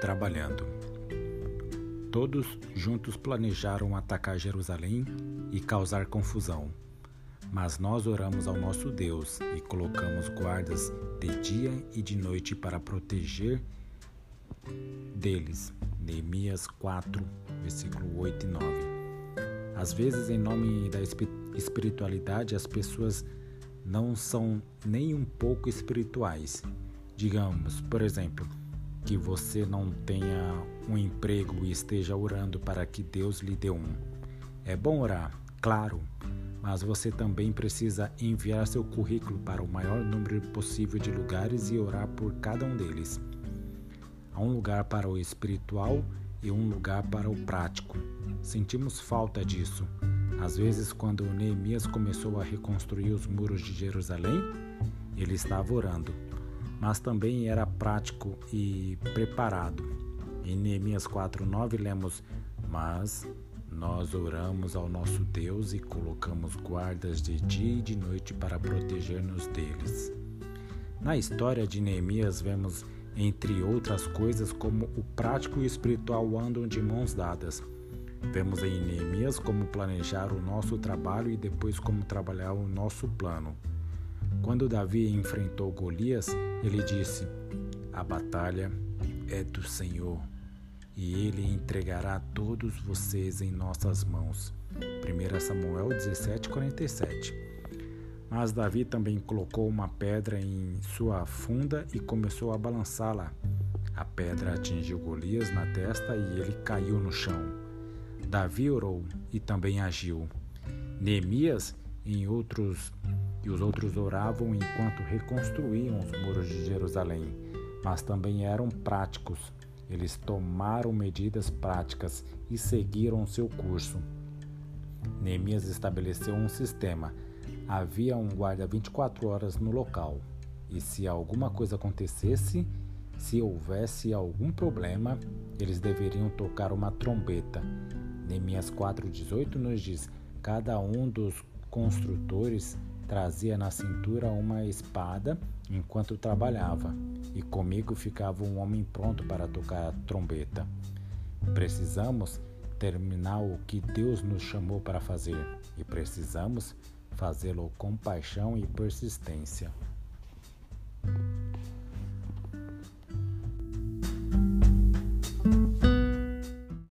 trabalhando. Todos juntos planejaram atacar Jerusalém e causar confusão. Mas nós oramos ao nosso Deus e colocamos guardas de dia e de noite para proteger deles. Neemias 4, versículo 8 e 9. Às vezes, em nome da espiritualidade, as pessoas não são nem um pouco espirituais. Digamos, por exemplo, que você não tenha um emprego e esteja orando para que Deus lhe dê um. É bom orar, claro, mas você também precisa enviar seu currículo para o maior número possível de lugares e orar por cada um deles. Há um lugar para o espiritual e um lugar para o prático. Sentimos falta disso. Às vezes, quando Neemias começou a reconstruir os muros de Jerusalém, ele estava orando mas também era prático e preparado. Em Neemias 4:9 lemos: "Mas nós oramos ao nosso Deus e colocamos guardas de dia e de noite para proteger-nos deles." Na história de Neemias vemos entre outras coisas como o prático e o espiritual andam de mãos dadas. Vemos em Neemias como planejar o nosso trabalho e depois como trabalhar o nosso plano. Quando Davi enfrentou Golias, ele disse: A batalha é do Senhor e ele entregará todos vocês em nossas mãos. 1 Samuel 17:47. Mas Davi também colocou uma pedra em sua funda e começou a balançá-la. A pedra atingiu Golias na testa e ele caiu no chão. Davi orou e também agiu. Neemias, em outros e os outros oravam enquanto reconstruíam os muros de Jerusalém, mas também eram práticos. Eles tomaram medidas práticas e seguiram seu curso. Neemias estabeleceu um sistema. Havia um guarda 24 horas no local, e se alguma coisa acontecesse, se houvesse algum problema, eles deveriam tocar uma trombeta. Neemias 4,18 nos diz: cada um dos construtores Trazia na cintura uma espada enquanto trabalhava, e comigo ficava um homem pronto para tocar a trombeta. Precisamos terminar o que Deus nos chamou para fazer, e precisamos fazê-lo com paixão e persistência.